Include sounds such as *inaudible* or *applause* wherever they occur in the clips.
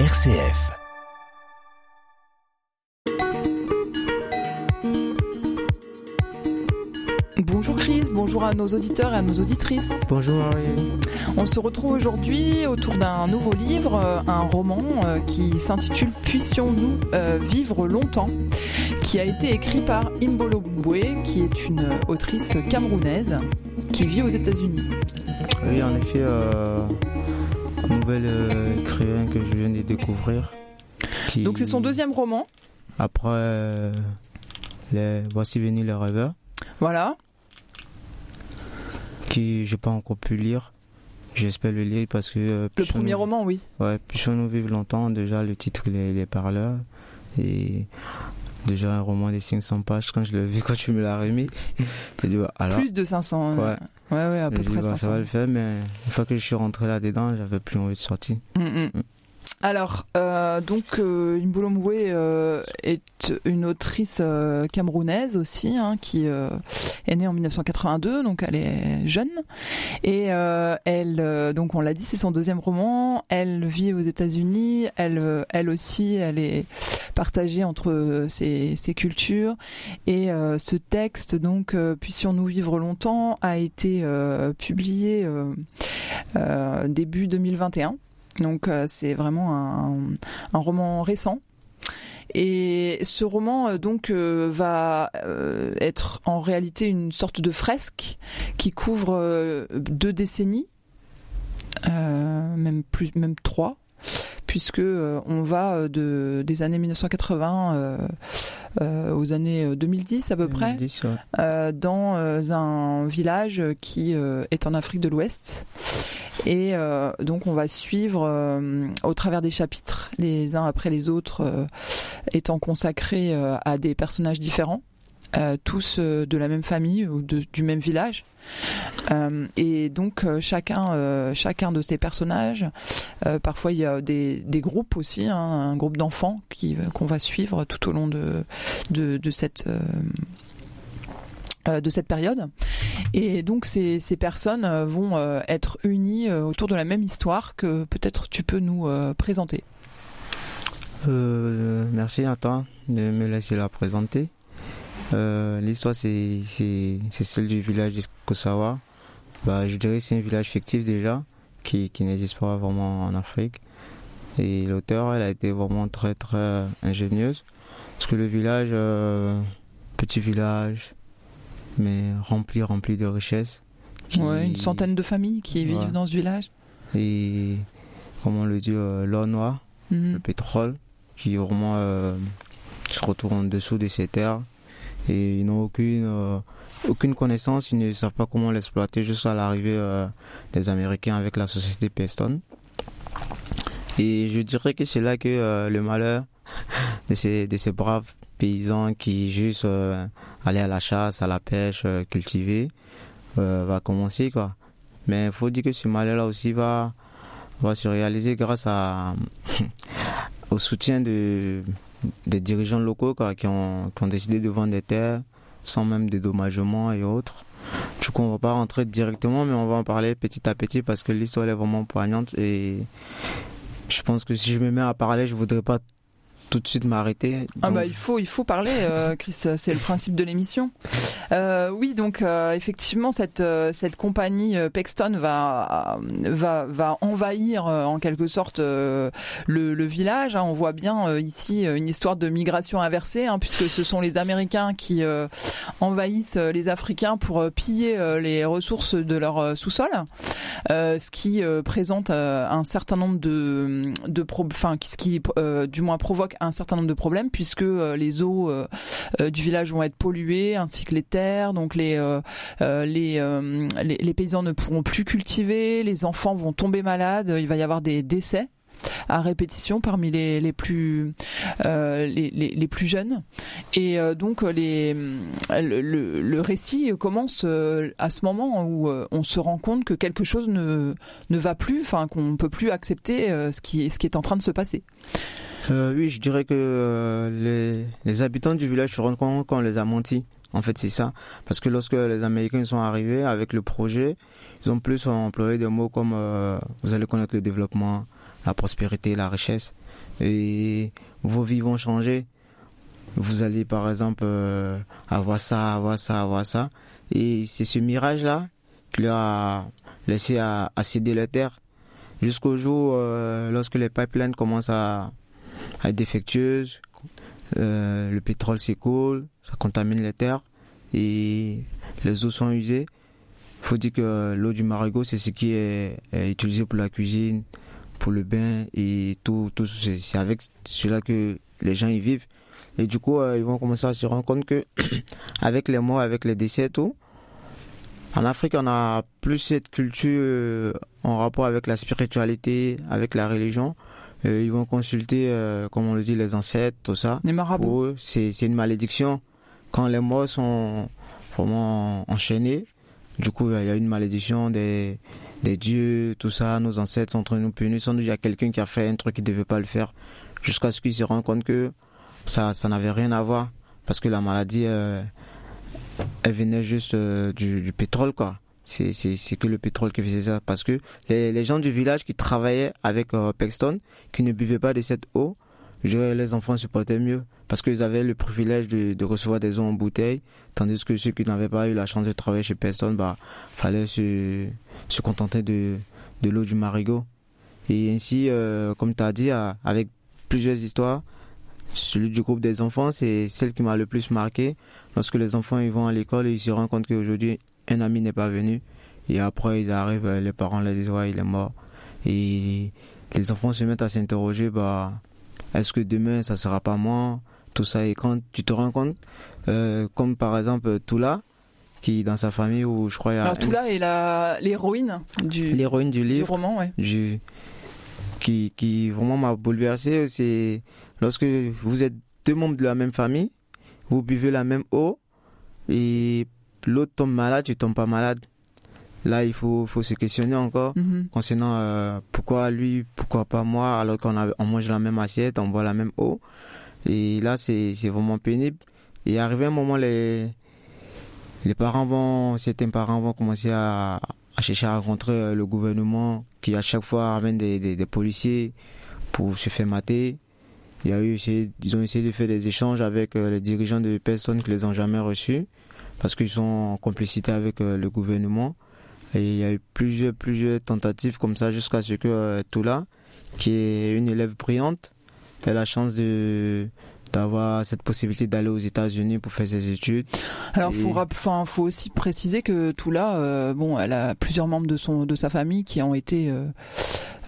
RCF. Bonjour Chris, bonjour à nos auditeurs et à nos auditrices. Bonjour. On se retrouve aujourd'hui autour d'un nouveau livre, euh, un roman euh, qui s'intitule Puissions-nous euh, vivre longtemps, qui a été écrit par Imbolo Mbwe, qui est une autrice camerounaise qui vit aux États-Unis. Oui, en effet, euh, un nouvel euh, écrivain que je viens de découvrir. qui- Donc c'est son deuxième roman, Après, euh, les... Voici venus les rêveurs, voilà. qui j'ai pas encore pu lire. J'espère le lire parce que. euh, Le premier roman, oui. Ouais, Puissions-nous vivre longtemps. Déjà, le titre, il est, il est parleur. Et déjà, un roman de 500 pages, quand je l'ai vu, *laughs* quand tu me l'as remis, dit, bah, alors. Plus de 500. euh, Ouais. ouais, ouais, à peu j'ai dit, près bah, 500. ça va le faire, mais une fois que je suis rentré là-dedans, j'avais plus envie de sortir. Mm, mm. Alors, euh, donc, euh, euh, est une autrice euh, camerounaise aussi, hein, qui euh, est née en 1982, donc elle est jeune. Et elle, donc on l'a dit, c'est son deuxième roman. Elle vit aux États-Unis. Elle, elle aussi, elle est partagée entre ses, ses cultures. Et ce texte, donc, Puissions-nous vivre longtemps, a été publié début 2021. Donc euh, c'est vraiment un, un roman récent. Et ce roman euh, donc euh, va euh, être en réalité une sorte de fresque qui couvre euh, deux décennies, même plus, même trois, puisque on va de des années 1980 euh, euh, aux années 2010 à peu près 2010, ouais. dans un village qui est en Afrique de l'Ouest. Et euh, donc on va suivre euh, au travers des chapitres, les uns après les autres, euh, étant consacrés à des personnages différents. tous de la même famille ou du même village et donc chacun chacun de ces personnages parfois il y a des, groupes aussi hein, un groupe d'enfants qu'on va suivre tout au long de de, cette de cette période. Et donc ces, ces personnes euh, vont euh, être unies euh, autour de la même histoire que peut-être tu peux nous euh, présenter. Euh, merci à toi de me laisser la présenter. Euh, L'histoire, c'est celle du village d'Iskosawa. Bah, je dirais c'est un village fictif déjà, qui, n'existe pas vraiment en Afrique. Et l'auteur, elle a été vraiment très très ingénieuse. Parce que le village, euh, petit village, mais rempli, rempli de richesses. qui- Ouais, une centaine de familles qui vivent Ouais. dans ce village. Et, comme on le dit, euh, l'or noir le pétrole qui vraiment euh, se retrouve en dessous de ces terres et ils n'ont aucune euh, aucune connaissance, ils ne savent pas comment l'exploiter jusqu'à l'arrivée euh, des Américains avec la société Peston. Et je dirais que c'est là que le malheur *laughs* de ces, de ces braves paysans qui juste euh, allaient à la chasse, à la pêche, euh, cultiver, euh, va commencer quoi. Mais il faut dire que ce malheur-là aussi va, va se réaliser grâce à, *laughs* au soutien de, des dirigeants locaux quoi, qui, ont, qui ont décidé de vendre des terres sans même dédommagement et autres. Du coup, on va pas rentrer directement, mais on va en parler petit à petit parce que l'histoire est vraiment poignante et je pense que si je me mets à parler, je voudrais pas tout de suite m'arrêter. Ah bah il faut il faut parler euh, Chris c'est le principe de l'émission. Euh, oui donc euh, effectivement cette cette compagnie Pexton va va va envahir en quelque sorte le, le village. hein. On voit bien ici une histoire de migration inversée hein, puisque ce sont les Américains qui envahissent les Africains pour piller les ressources de leur sous-sol, ce qui présente un certain nombre de de enfin qui- ce qui du moins provoque un certain nombre de problèmes puisque euh, les eaux euh, euh, du village vont être polluées ainsi que les terres. Donc les les, les paysans ne pourront plus cultiver les enfants vont tomber malades il va y avoir des décès à répétition parmi les, les plus les, les, plus jeunes. Et donc les le, le, le récit commence à ce moment où on se rend compte que quelque chose ne ne va plus enfin qu'on peut plus accepter ce qui ce qui est en train de se passer Euh, oui, je dirais que euh, les, les habitants du village se rendent compte qu'on les a menti. En fait, c'est ça. Parce que lorsque les Américains sont arrivés avec le projet, ils ont plus employé des mots comme euh, vous allez connaître le développement, la prospérité, la richesse. Et vos vies vont changer. Vous allez par exemple euh, avoir ça, avoir ça, avoir ça. Et c'est ce mirage-là qui leur a laissé à, céder la terre. Jusqu'au jour euh, lorsque les pipelines commencent à, être défectueuses, euh, le pétrole s'écoule, ça contamine les terres et les eaux sont usées. Il faut dire que l'eau du marigot, c'est ce qui est, utilisé pour la cuisine, pour le bain et tout. tout c'est avec cela que les gens y vivent. Et du coup, euh, ils vont commencer à se rendre compte que, *coughs* avec les morts, avec les décès, tout, en Afrique, on a plus cette culture euh, en rapport avec la spiritualité, avec la religion. Euh, ils vont consulter, comme on le dit, les ancêtres, tout ça. Les marabouts. c'est une malédiction. Quand les morts sont vraiment enchaînés, du coup, il y a une malédiction des, des dieux, tout ça. Nos ancêtres sont en train de nous punir. Sans doute, il y a quelqu'un qui a fait un truc qui ne devait pas le faire. Jusqu'à ce qu'ils se rendent compte que ça, ça n'avait rien à voir. Parce que la maladie, euh, elle venait juste euh, du, pétrole, quoi. C'est, que le pétrole qui faisait ça. Parce que les, gens du village qui travaillaient avec euh, qui ne buvaient pas de cette eau, les enfants se portaient mieux. Parce qu'ils avaient le privilège de, recevoir des eaux en bouteille. Tandis que ceux qui n'avaient pas eu la chance de travailler chez Pexton, bah, fallait se, se contenter de, de l'eau du marigot. Et ainsi, comme tu as dit, avec plusieurs histoires, celui du groupe des enfants, c'est celle qui m'a le plus marqué. Lorsque les enfants ils vont à l'école, ils se rendent compte qu'aujourd'hui, un ami n'est pas venu. Et après, ils arrivent, les parents leur disent, ouais, il est mort. Et les enfants se mettent à s'interroger, bah, est-ce que demain, ça sera pas moi? Tout ça. Et quand tu te rends compte, euh, comme par exemple Toula, qui dans sa famille, où je crois... Il y a Alors Toula est l'héroïne du... L'héroïne du livre. Du roman, ouais. qui, qui vraiment m'a bouleversé. C'est Lorsque vous êtes deux membres de la même famille, vous buvez la même eau et l'autre tombe malade, tu tombes pas malade. Là, il faut, faut se questionner encore mhm. concernant euh, pourquoi lui, pourquoi pas moi, alors qu'on on mange la même assiette, on boit la même eau. Et là, c'est vraiment pénible. Et arrivé un moment, les, les parents vont, certains parents vont commencer à, à chercher à rencontrer euh, le gouvernement qui à chaque fois ramène des, des, des policiers pour se faire mater. Il y a eu, ils ont essayé de faire des échanges avec euh, les dirigeants de personnes qui les ont jamais reçus parce qu'ils sont en complicité avec euh, le gouvernement. Et il y a eu plusieurs, plusieurs tentatives comme ça jusqu'à ce que euh, Toula, qui est une élève brillante, ait la chance de d'avoir cette possibilité d'aller aux États-Unis pour faire ses études. Alors, il faut, faut aussi préciser que Toula, bon, elle a plusieurs membres de son de sa famille qui ont été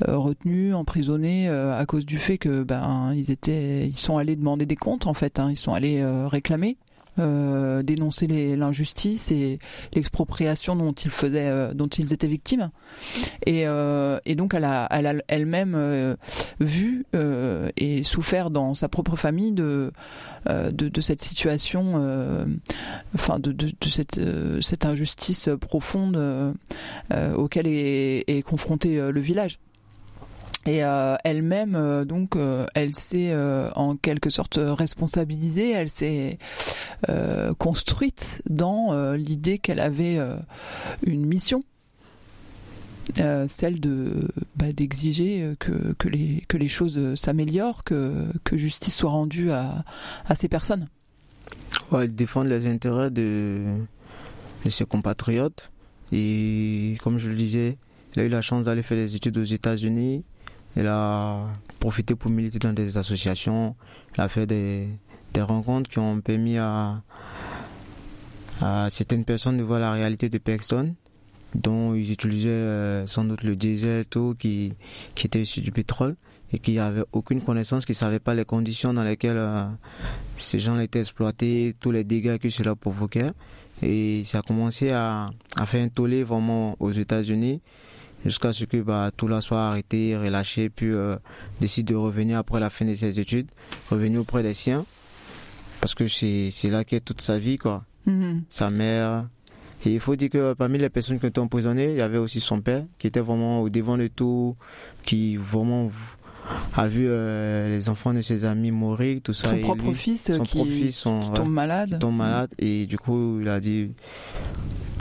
euh, retenus, emprisonnés euh, à cause du fait que ben ils étaient, ils sont allés demander des comptes en fait, hein. ils sont allés euh, réclamer. Euh, dénoncer l'injustice et l'expropriation dont ils faisaient, dont ils étaient victimes. Et, euh, donc elle a, elle a elle-même euh, vu et souffert dans sa propre famille de de, cette situation, enfin de, de, cette cette injustice profonde auquelle est, est confronté le village. Et euh, elle-même, euh, donc, euh, elle s'est en quelque sorte responsabilisée, elle s'est construite dans l'idée qu'elle avait une mission, celle de bah, d'exiger que, que, les, que les choses s'améliorent, que, que justice soit rendue à, à ces personnes. Ouais, défendre les intérêts de, de ses compatriotes. Et comme je le disais, elle a eu la chance d'aller faire des études aux États-Unis elle a profité pour militer dans des associations. Elle a fait des, rencontres qui ont permis à, certaines personnes de voir la réalité de Paxton, dont ils utilisaient euh, sans doute le diesel tout, qui, qui était issu du pétrole et qui n'avaient aucune connaissance, qui ne savaient pas les conditions dans lesquelles euh, ces gens étaient exploités, tous les dégâts que cela provoquait. Et ça a commencé à, à faire un tollé vraiment aux États-Unis jusqu'à ce que bah, tout là soit arrêté, relâché, puis euh, décide de revenir après la fin de ses études, revenir auprès des siens, parce que c'est là qu'est toute sa vie, quoi. Mm-hmm. Sa mère. Et il faut dire que parmi les personnes qui ont été emprisonnées, il y avait aussi son père, qui était vraiment au devant de tout, qui vraiment a vu euh, les enfants de ses amis mourir, tout ça. Son propre fils, son qui, propre fils qui tombe malade. tombe malade. Et du coup, il a dit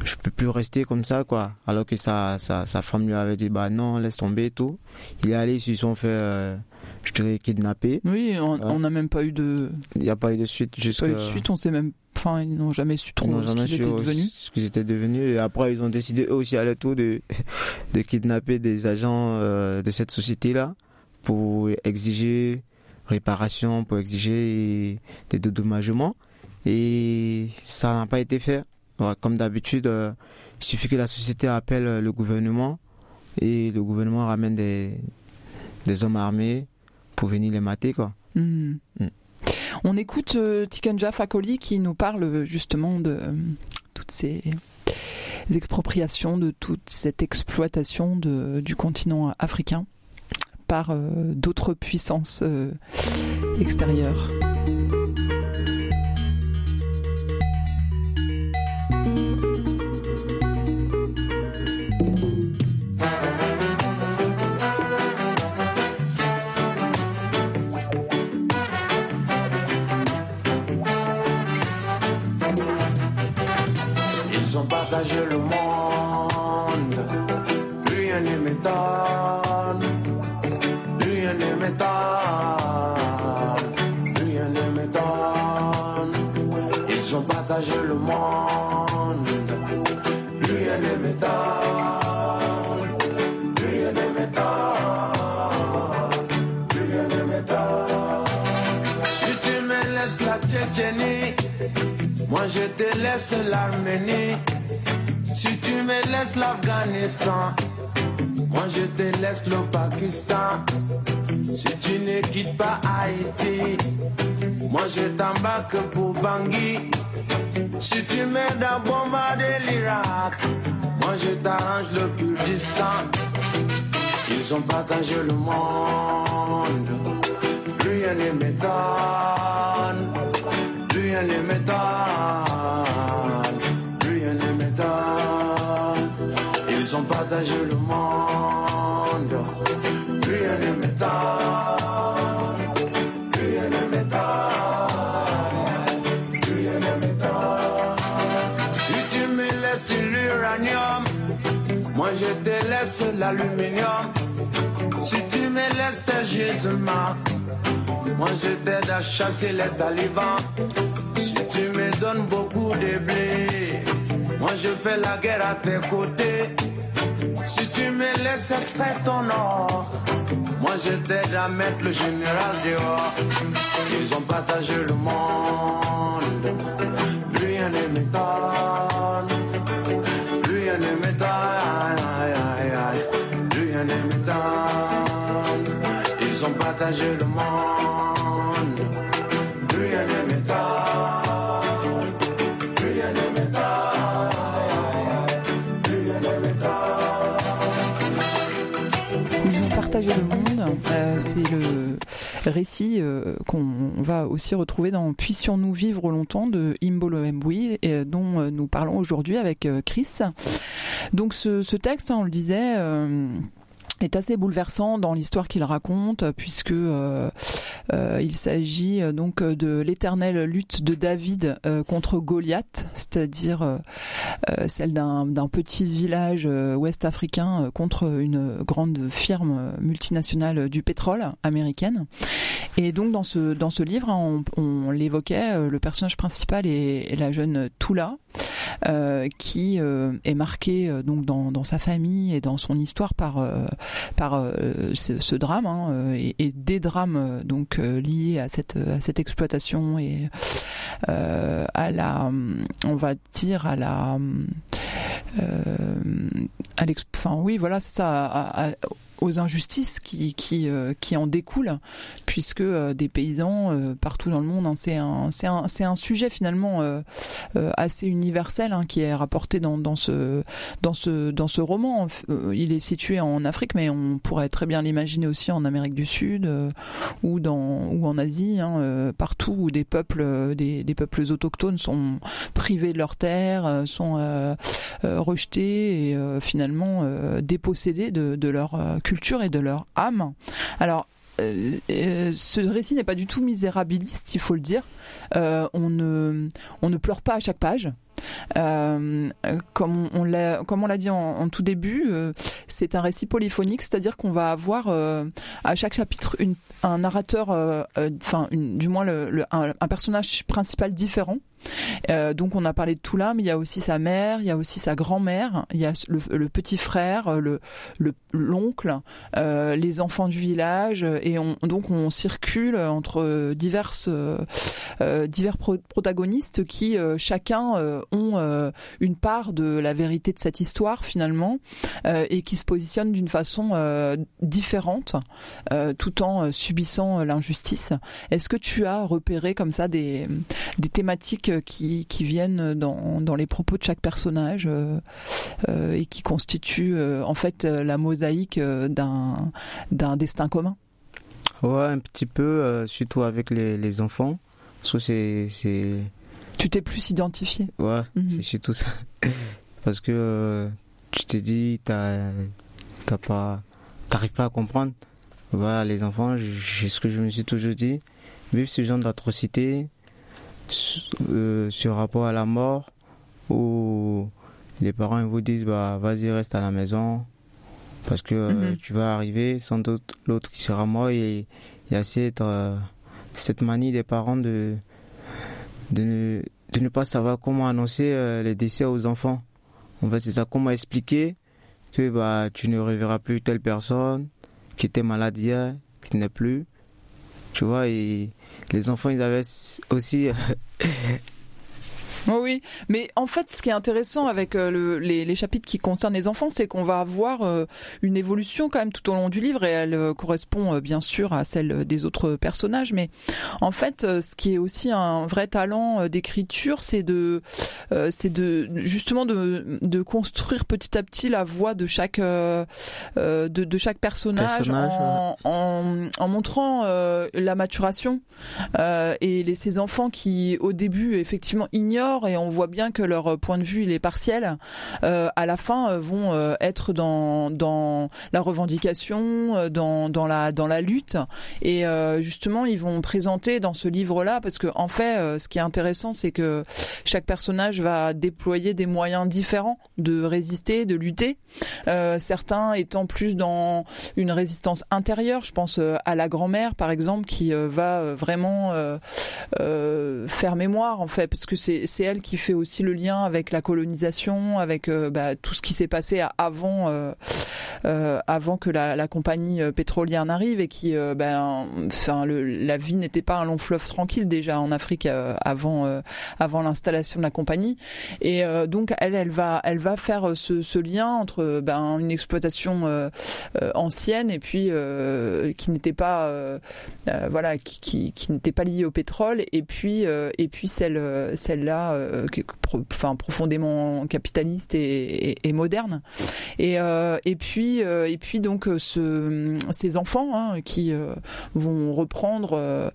je peux plus rester comme ça, quoi. Alors que sa, sa, sa femme lui avait dit, bah non, laisse tomber et tout. Il est allé, ils se sont fait, euh, je dirais, kidnapper. Oui, on n'a même pas eu de. Il n'y a pas eu de suite. Pas eu de suite, on sait même. Enfin, ils n'ont jamais su trop ce qu'ils étaient devenus. Ce qu'ils étaient devenus. Et après, ils ont décidé eux aussi à leur tour de, *laughs* de kidnapper des agents euh, de cette société-là pour exiger réparation, pour exiger des dédommagements. Et ça n'a pas été fait. Comme d'habitude, euh, il suffit que la société appelle euh, le gouvernement et le gouvernement ramène des, des hommes armés pour venir les mater. Quoi. Hmm. Hmm. On écoute euh, Tikenja Fakoli qui nous parle justement de toutes ces expropriations, de toute cette exploitation de, du continent africain par d'autres puissances extérieures. Partagé le monde. Rien ne m'étonne, rien ne m'étonne, rien ne m'étonne. Si tu me laisses la Tchétchénie, moi je te laisse l'Arménie. Si tu me laisses l'Afghanistan, moi je te laisse le Pakistan. Si tu ne quittes pas Haïti, moi je t'embarque pour Bangui. Si tu m'aides à bombarder l'Irak, moi je t'arrange le Kurdistan. Ils ont partagé le monde, rien ne m'étonne, rien ne m'étonne. ils ont partagé le monde. Si tu me laisses tes gisements, moi je t'aide à chasser les talibans. Si tu me donnes beaucoup de blé, moi je fais la guerre à tes côtés. Si tu me laisses extraire ton or, moi je t'aide à mettre le général dehors. Ils ont partagé le monde, le monde. Euh, c'est le récit euh, qu'on va aussi retrouver dans Puissions-nous vivre longtemps de Imbolo Mbui, et dont euh, nous parlons aujourd'hui avec Chris. Donc ce, texte, hein, on le disait est assez bouleversant dans l'histoire qu'il raconte puisque euh, euh, il s'agit euh, donc de l'éternelle lutte de David contre Goliath, c'est-à-dire celle d'un petit village ouest africain contre une grande firme multinationale du pétrole américaine. Et donc dans ce dans ce livre, hein, on, l'évoquait, le personnage principal est, la jeune Tula. Qui est marquée donc dans, sa famille et dans son histoire par par euh, ce, drame hein, euh, et, des drames euh, donc liés à cette à cette exploitation et à la on va dire à la à enfin oui voilà c'est ça à, aux injustices qui qui, euh, qui en découlent puisque euh, des paysans euh, partout dans le monde hein, c'est un un un sujet finalement assez universel hein, qui est rapporté dans dans ce dans ce dans ce roman. Il est situé en Afrique mais on pourrait très bien l'imaginer aussi en Amérique du Sud ou dans ou en Asie hein, partout où des peuples des, des peuples autochtones sont privés de leurs terres sont rejetés et finalement dépossédés de, de leur culture et de leur âme. Alors, euh, euh, ce récit n'est pas du tout misérabiliste, il faut le dire. Euh, on, ne, on ne pleure pas à chaque page. Comme on l'a, dit en, tout début, c'est un récit polyphonique, c'est-à-dire qu'on va avoir à chaque chapitre une, un narrateur, enfin, du moins le, un personnage principal différent. Euh, donc on a parlé de tout là, mais il y a aussi sa mère, il y a aussi sa grand-mère, il y a le, petit frère, le l'oncle, euh, les enfants du village, et on, donc on circule entre euh, divers protagonistes qui chacun ont une part de la vérité de cette histoire finalement et qui se positionnent d'une façon différente tout en subissant l'injustice. Est-ce que tu as repéré comme ça des thématiques qui, qui viennent dans, dans, les propos de chaque personnage euh, euh, et qui constituent euh, en fait la mosaïque d'un d'un destin commun. Ouais, un petit peu, surtout avec les, les enfants. c'est, Tu t'es plus identifié. Ouais, mhm. c'est surtout ça. Parce que tu t'es dit, t'as, t'as pas, t'arrives pas à comprendre. Voilà, les enfants, c'est ce que je me suis toujours dit. Vivre ce genre d'atrocité, euh, sur rapport à la mort où les parents vous disent bah vas-y reste à la maison parce que euh, mhm. tu vas arriver sans doute l'autre qui sera mort et il y a cette, euh, cette manie des parents de, de, ne, de ne pas savoir comment annoncer les décès aux enfants. En fait, c'est ça, comment expliquer que bah, tu ne reverras plus telle personne qui était malade hier, qui n'est plus? Tu vois, les enfants, ils avaient aussi *laughs* oui, mais en fait, ce qui est intéressant avec euh, le, les, les, chapitres qui concernent les enfants, c'est qu'on va avoir euh, une évolution quand même tout au long du livre et elle euh, correspond bien sûr à celle des autres personnages. Mais en fait, ce qui est aussi un vrai talent d'écriture, c'est de, c'est de justement de, de, construire petit à petit la voix de chaque de, de, chaque personnage, en, en, en, montrant la maturation et les, ces enfants qui au début effectivement ignorent et on voit bien que leur point de vue il est partiel. Euh, à la fin, euh, vont euh, être dans dans la revendication, dans dans la dans la lutte et justement ils vont présenter dans ce livre-là parce que en fait, ce qui est intéressant, c'est que chaque personnage va déployer des moyens différents de résister, de lutter. certains étant plus dans une résistance intérieure. Je pense à la grand-mère par exemple qui va vraiment faire mémoire en fait parce que c'est elle qui fait aussi le lien avec la colonisation, avec euh, bah, tout ce qui s'est passé avant, euh, euh, avant que la, compagnie pétrolière n'arrive et qui, ben, enfin, la vie n'était pas un long fleuve tranquille déjà en Afrique avant, avant l'installation de la compagnie. Et donc elle, elle va, elle va faire ce, lien entre ben, une exploitation ancienne et puis qui n'était pas, voilà, qui, qui, n'était pas liée au pétrole et puis et puis celle, celle-là euh, enfin profondément capitaliste et, moderne. Et, euh, et puis euh, et puis donc ce, ces enfants hein, qui vont reprendre,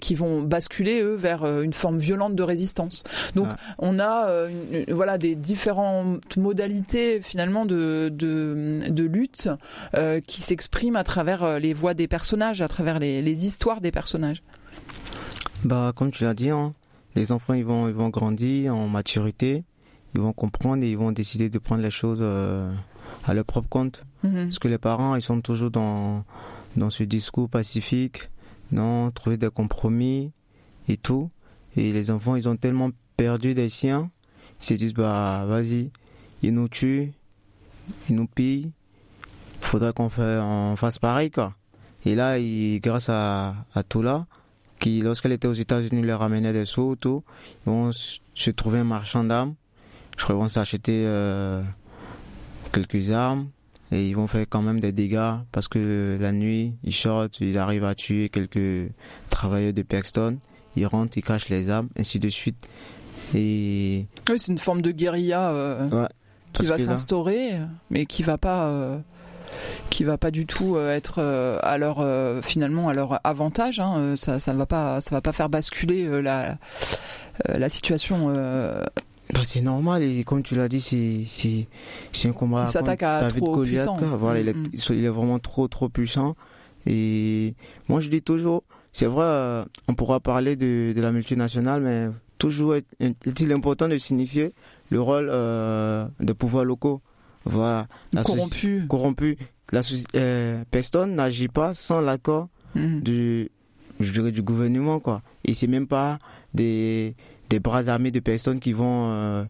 qui vont basculer eux vers une forme violente de résistance. Donc on a voilà des différentes modalités finalement de de, de lutte qui s'expriment à travers les voix des personnages, à travers les, les histoires des personnages. Bah, comme tu l'as dit, hein, les enfants ils vont ils vont grandir en maturité, ils vont comprendre et ils vont décider de prendre les choses euh, à leur propre compte. Mhm. Parce que les parents ils sont toujours dans dans ce discours pacifique, non trouver des compromis et tout. Et les enfants ils ont tellement perdu des siens, ils se disent bah vas-y, ils nous tuent, ils nous pillent, faudrait qu'on fasse pareil quoi. Et là, grâce à, à tout là, qui, lorsqu'elle était aux États-Unis, leur ramenait des sous, tout. Ils vont se trouver un marchand d'armes. Je crois qu'ils vont s'acheter euh, quelques armes et ils vont faire quand même des dégâts parce que la nuit, ils sortent, ils arrivent à tuer quelques travailleurs de Paxton. Ils rentrent, ils cachent les armes, ainsi de suite. Et... Oui, c'est une forme de guérilla euh, qui va s'instaurer, mais qui va pas. Euh, qui va pas du tout euh, être euh, à leur euh, finalement à leur avantage. Hein. Ça, ça va pas, ça va pas faire basculer la la situation. Bah, c'est normal et comme tu l'as dit, c'est c'est un combat. Il s'attaque à David trop puissant. Voilà, il, est, mm, mm. il, est, vraiment trop trop puissant. Et moi je dis toujours, c'est vrai, on pourra parler de, de la multinationale, mais toujours est-il important de signifier le rôle de pouvoir locaux. Voilà. corrompu. Corrompu. La personne n'agit pas sans l'accord mhm. du, je dirais, du gouvernement, quoi. Et c'est même pas des, des bras armés de personnes qui vont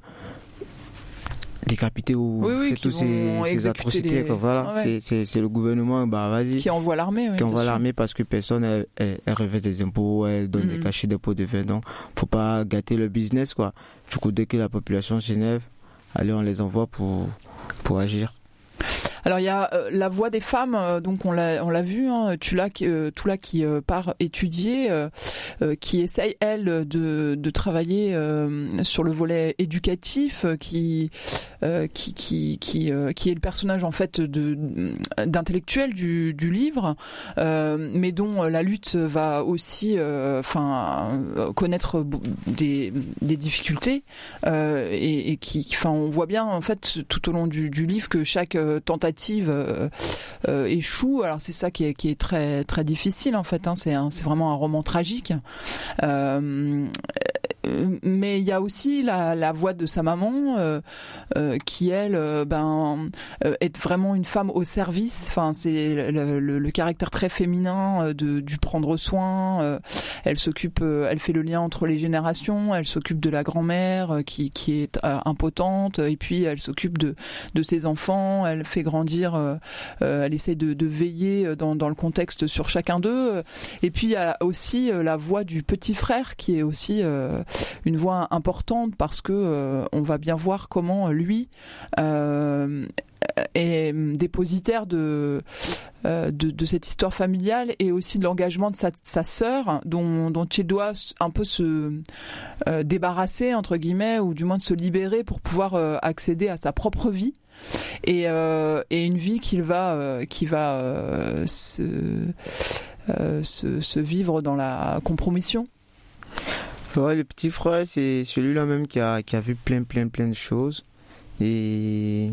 décapiter ou faire toutes ces, atrocités. Voilà, c'est le gouvernement, bah vas-y. Qui envoie l'armée. qui envoie l'armée parce que personne elle, elle, des impôts, elle donne des mm-hmm. cachets de pots de vin. Donc, faut pas gâter le business, quoi. Du coup, dès que la population s'énerve, allez, on les envoie pour, pour agir. Alors il y a euh, la voix des femmes, euh, donc on l'a on l'a vu, hein, Tula, euh, qui part étudier, qui essaye elle de, de travailler sur le volet éducatif, qui qui qui qui, qui est le personnage en fait de d'intellectuel du, du livre, mais dont la lutte va aussi, enfin connaître des, des difficultés et, et, qui, enfin on voit bien en fait tout au long du, du livre que chaque tentative euh, euh, échoue. Alors c'est ça qui est, qui est très très difficile en fait. Hein. C'est c'est vraiment un roman tragique. Euh, euh, mais il y a aussi la, la voix de sa maman euh, euh, qui elle ben est vraiment une femme au service. Enfin c'est le, le, caractère très féminin de du prendre soin elle s'occupe elle fait le lien entre les générations. Elle s'occupe de la grand-mère qui qui est impotente. Et puis elle s'occupe de de ses enfants. Elle fait grandir elle essaie de, de veiller dans, dans le contexte sur chacun d'eux. Et puis il y a aussi la voix du petit frère qui est aussi une voix importante parce que euh, on va bien voir comment lui euh, est dépositaire de, euh, de, de, cette histoire familiale et aussi de l'engagement de sa, sa sœur dont, dont il doit un peu se débarrasser entre guillemets ou du moins de se libérer pour pouvoir accéder à sa propre vie. Et, et une vie qu'il va qui va se, se, se, vivre dans la compromission le petit frère, c'est celui-là même qui a, qui a vu plein, plein, plein de choses. Et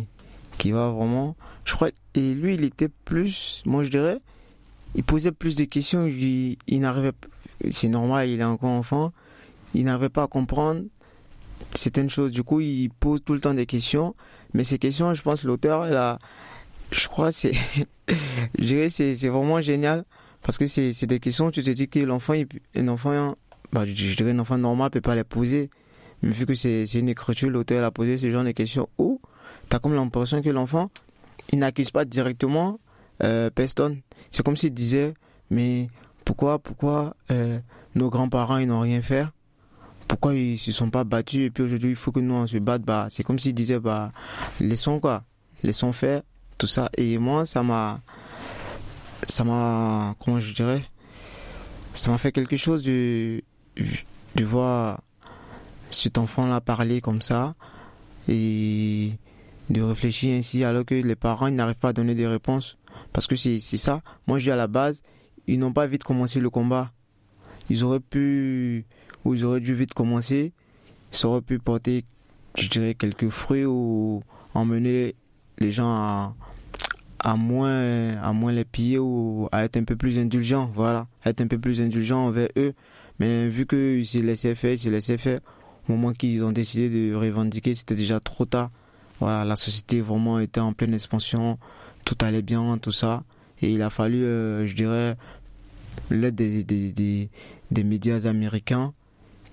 qui va vraiment. Je crois. Et lui, il était plus. Moi, je dirais. Il posait plus de questions. Il, il n'arrivait C'est normal, il est encore enfant. Il n'arrivait pas à comprendre certaines choses. Du coup, il pose tout le temps des questions. Mais ces questions, je pense, l'auteur, elle a. Je crois, c'est. *laughs* je dirais, c'est vraiment génial. Parce que c'est des questions, tu te dis que l'enfant, un enfant bah, je, dirais un enfant normal peut pas les poser. Mais vu que c'est une écriture, l'auteur a posé ce genre de questions où tu as comme l'impression que l'enfant, il n'accuse pas directement euh, Peston. C'est comme s'il disait, mais pourquoi, pourquoi euh, nos grands-parents ils n'ont rien fait? Pourquoi ils se sont pas battus? Et puis aujourd'hui il faut que nous on se batte bah, C'est comme s'il disait, bah, laissons quoi, laissons faire, tout ça. Et moi, ça m'a, ça m'a, comment je dirais, ça m'a fait quelque chose de de voir cet enfant-là parler comme ça et de réfléchir ainsi alors que les parents n'arrivent pas à donner des réponses. Parce que c'est ça. Moi, je dis à la base, ils n'ont pas vite commencé le combat. Ils auraient pu, ou ils auraient dû vite commencer. Ils auraient pu porter, je dirais, quelques fruits ou emmener les gens à, à moins, à moins les piller ou à être un peu plus indulgents. Voilà. Être un peu plus indulgents envers eux. Mais vu qu'ils se laissaient faire, ils se laissaient faire, au moment qu'ils ont décidé de revendiquer, c'était déjà trop tard. Voilà, la société vraiment était en pleine expansion, tout allait bien, tout ça. Et il a fallu, euh, je dirais, l'aide des, des, des, des, médias américains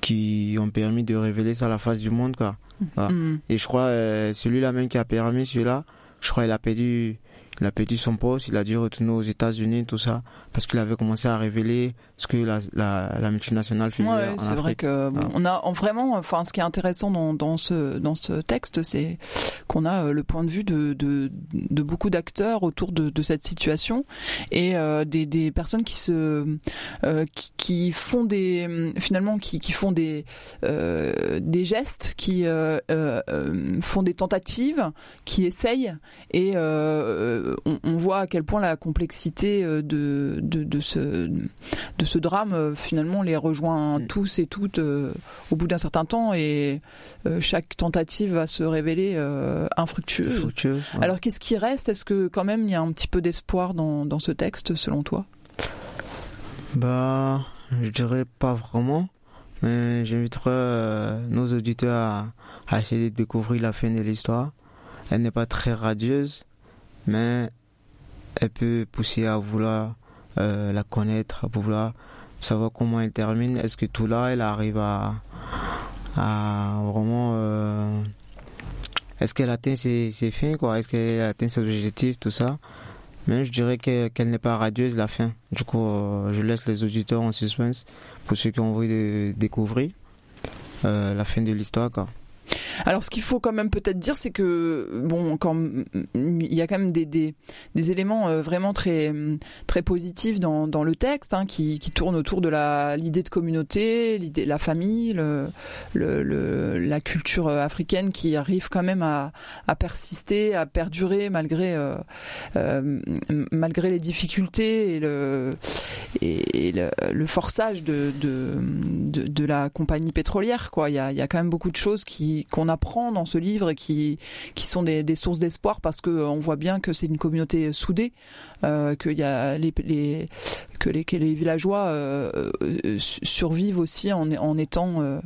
qui ont permis de révéler ça à la face du monde. Quoi. Mm. Et je crois, euh, celui-là même qui a permis celui-là, je crois qu'il a perdu il a perdu son poste, il a dû retourner aux États-Unis, tout ça, parce qu'il avait commencé à révéler ce que la, la, la multinationale faisait. Ouais, c'est vrai que on a vraiment, enfin, ce qui est intéressant dans, dans ce dans ce texte, c'est qu'on a euh, le point de vue de de, de beaucoup d'acteurs autour de, de cette situation et euh, des, des personnes qui se euh, qui, qui, font des finalement qui, qui font des euh, des gestes, qui font des tentatives, qui essayent et on, voit à quel point la complexité euh, de, de, ce, de ce drame euh, finalement les rejoint mm. tous et toutes euh, au bout d'un certain temps et chaque tentative va se révéler infructueuse. Alors qu'est-ce qui reste? Est-ce que quand même il y a un petit peu d'espoir dans, dans ce texte selon toi? Bah, je dirais pas vraiment. Mais j'inviterai nos auditeurs à, à essayer de découvrir la fin de l'histoire. Elle n'est pas très radieuse, mais elle peut pousser à vouloir euh, la connaître, à vouloir savoir comment elle termine. Est-ce que tout là, elle arrive à, à vraiment... Euh, est-ce qu'elle atteint ses, ses fins, quoi? Est-ce qu'elle atteint ses objectifs, tout ça? Mais je dirais qu'elle n'est pas radieuse la fin. Du coup, euh, je laisse les auditeurs en suspense pour ceux qui ont envie de découvrir la fin de l'histoire. Alors, ce qu'il faut quand même peut-être dire, c'est que bon, quand il y a quand même des, des, éléments euh, vraiment très très positifs dans, dans le texte, hein, qui, qui tournent autour de la l'idée de communauté, l'idée la famille, le, le, la culture africaine qui arrive quand même à, à persister, à perdurer malgré euh, euh malgré les difficultés et le et, le, forçage de de, de de, la compagnie pétrolière. Quoi, il y a, il y a quand même beaucoup de choses qui qu'on apprend dans ce livre et qui, qui sont des, sources d'espoir parce que on voit bien que c'est une communauté soudée, euh, qu'il y a les, que, les, que les villageois euh, euh survivent aussi en, en étant euh,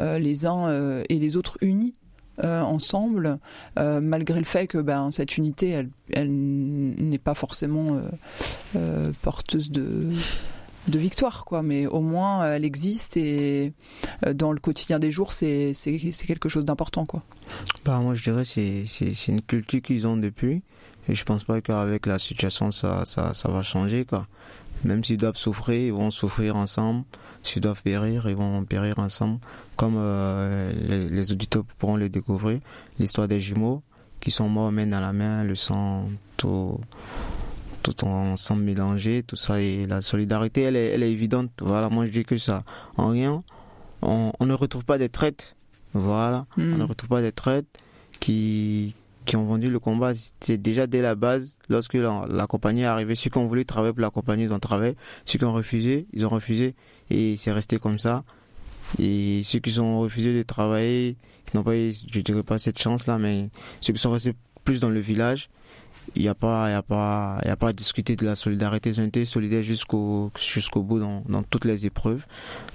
euh, les uns et les autres unis. ensemble, malgré le fait que ben, cette unité, elle n'est pas forcément porteuse de, de victoire, quoi. Mais au moins, euh, elle existe et euh, dans le quotidien des jours, c'est quelque chose d'important, quoi. Bah, moi, je dirais c'est c'est une culture qu'ils ont depuis. Et je pense pas qu'avec la situation, ça, ça, ça va changer, quoi. Même s'ils doivent souffrir, ils vont souffrir ensemble. S'ils doivent périr, ils vont périr ensemble. Comme euh, les, auditeurs pourront le découvrir. L'histoire des jumeaux qui sont morts main dans la main, le sang tout tout ensemble mélangé, tout ça et la solidarité elle est, elle est évidente. Voilà, moi je dis que ça. En rien, on, ne retrouve pas des traites. Voilà, on ne hmm. retrouve pas des traites qui qui ont vendu le combat. C'est déjà dès la base, lorsque la, compagnie est arrivée, ceux qui ont voulu travailler pour la compagnie, ils ont travaillé. Ceux qui ont refusé, ils ont refusé et c'est resté comme ça. Et ceux qui ont refusé de travailler, qui n'ont pas eu, je dirais pas cette chance-là, mais ceux qui sont restés plus dans le village, il n'y a pas, il a pas, il a pas à discuter de la solidarité. Ils ont été solidaires jusqu'au, jusqu'au bout dans, dans toutes les épreuves.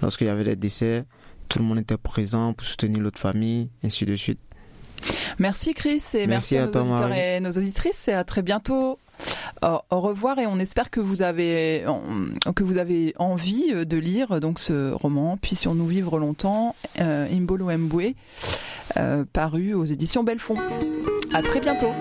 Lorsqu'il y avait des décès, tout le monde était présent pour soutenir l'autre famille, ainsi de suite. Merci Chris et merci, à, nos auditeurs et nos auditrices et à très bientôt. Au, revoir et on espère que vous avez que vous avez envie de lire donc ce roman Puissions-nous vivre longtemps euh, Imbolo Mbwe euh, paru aux éditions Belfond. À très bientôt.